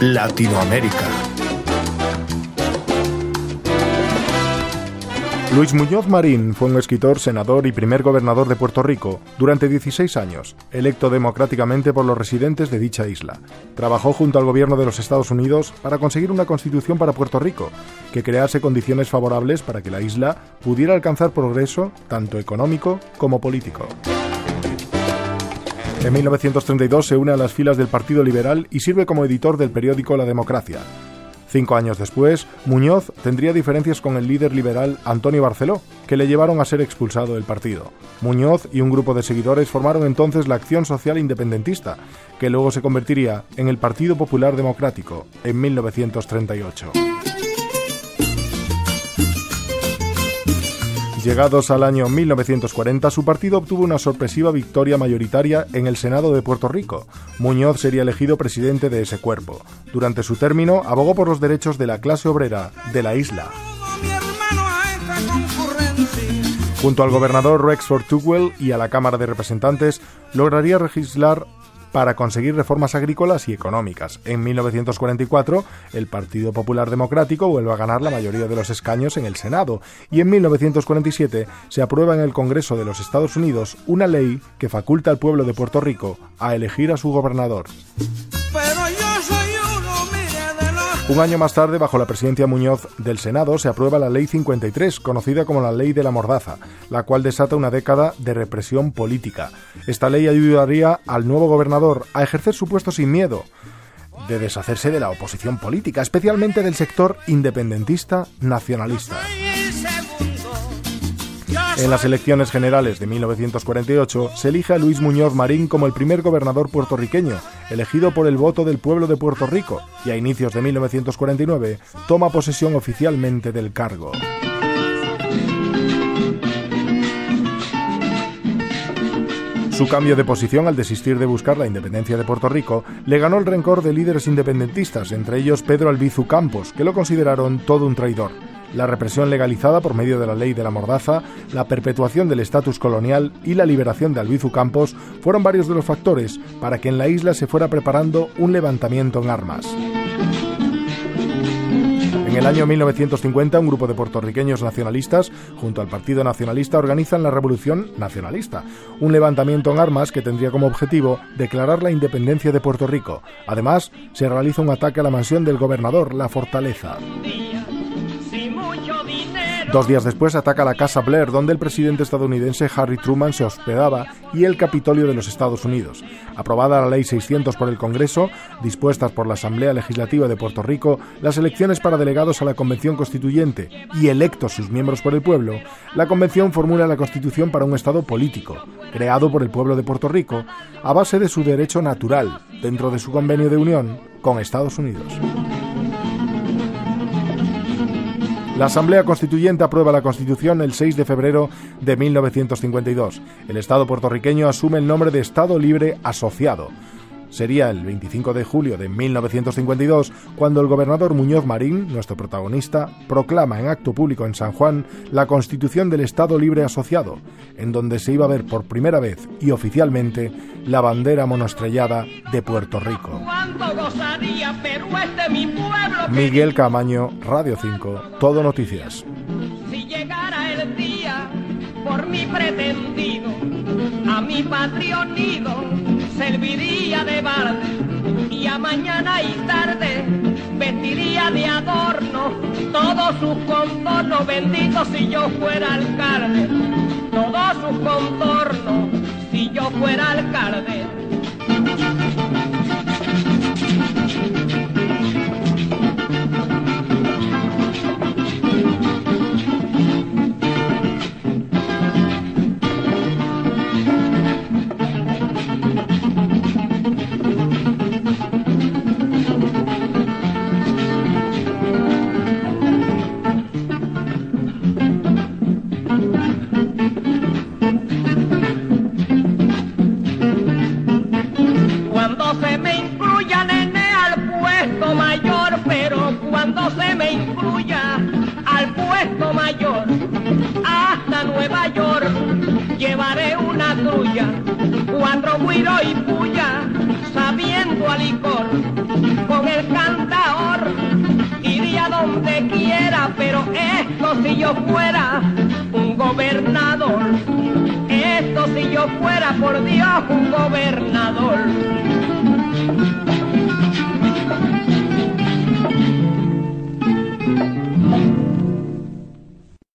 Latinoamérica. Luis Muñoz Marín fue un escritor, senador y primer gobernador de Puerto Rico durante 16 años, electo democráticamente por los residentes de dicha isla. Trabajó junto al gobierno de los Estados Unidos para conseguir una constitución para Puerto Rico, que crease condiciones favorables para que la isla pudiera alcanzar progreso tanto económico como político. En 1932 se une a las filas del Partido Liberal y sirve como editor del periódico La Democracia. Cinco años después, Muñoz tendría diferencias con el líder liberal Antonio Barceló, que le llevaron a ser expulsado del partido. Muñoz y un grupo de seguidores formaron entonces la Acción Social Independentista, que luego se convertiría en el Partido Popular Democrático en 1938. Llegados al año 1940, su partido obtuvo una sorpresiva victoria mayoritaria en el Senado de Puerto Rico. Muñoz sería elegido presidente de ese cuerpo. Durante su término, abogó por los derechos de la clase obrera de la isla. Junto al gobernador Rexford Tugwell y a la Cámara de Representantes, lograría legislar para conseguir reformas agrícolas y económicas. En 1944, el Partido Popular Democrático vuelve a ganar la mayoría de los escaños en el Senado y en 1947 se aprueba en el Congreso de los Estados Unidos una ley que faculta al pueblo de Puerto Rico a elegir a su gobernador. Un año más tarde, bajo la presidencia Muñoz del Senado, se aprueba la Ley 53, conocida como la Ley de la Mordaza, la cual desata una década de represión política. Esta ley ayudaría al nuevo gobernador a ejercer su puesto sin miedo, de deshacerse de la oposición política, especialmente del sector independentista nacionalista. En las elecciones generales de 1948 se elige a Luis Muñoz Marín como el primer gobernador puertorriqueño, elegido por el voto del pueblo de Puerto Rico, y a inicios de 1949 toma posesión oficialmente del cargo. Su cambio de posición al desistir de buscar la independencia de Puerto Rico le ganó el rencor de líderes independentistas, entre ellos Pedro Albizu Campos, que lo consideraron todo un traidor la represión legalizada por medio de la ley de la mordaza, la perpetuación del estatus colonial y la liberación de Albizu Campos fueron varios de los factores para que en la isla se fuera preparando un levantamiento en armas. En el año 1950, un grupo de puertorriqueños nacionalistas, junto al Partido Nacionalista, organizan la Revolución Nacionalista, un levantamiento en armas que tendría como objetivo declarar la independencia de Puerto Rico. Además, se realiza un ataque a la mansión del gobernador, la Fortaleza. Dos días después ataca la Casa Blair, donde el presidente estadounidense Harry Truman se hospedaba, y el Capitolio de los Estados Unidos. Aprobada la Ley 600 por el Congreso, dispuestas por la Asamblea Legislativa de Puerto Rico, las elecciones para delegados a la Convención Constituyente y electos sus miembros por el pueblo, la Convención formula la Constitución para un Estado político, creado por el pueblo de Puerto Rico, a base de su derecho natural, dentro de su convenio de unión con Estados Unidos. La Asamblea Constituyente aprueba la Constitución el 6 de febrero de 1952. El Estado puertorriqueño asume el nombre de Estado Libre Asociado. Sería el 25 de julio de 1952 cuando el gobernador Muñoz Marín, nuestro protagonista, proclama en acto público en San Juan la Constitución del Estado Libre Asociado, en donde se iba a ver por primera vez y oficialmente la bandera monoestrellada de Puerto Rico. Miguel Camaño, Radio 5, Todo Noticias. Si llegara el día por mi pretendido, a mi serviría de barde y a mañana y tarde vestiría de adorno todos sus contornos benditos si yo fuera alcalde, todos sus contornos cuatro y puya, sabiendo a licor, con el cantaor iría donde quiera, pero esto si yo fuera un gobernador, esto si yo fuera por Dios un gobernador.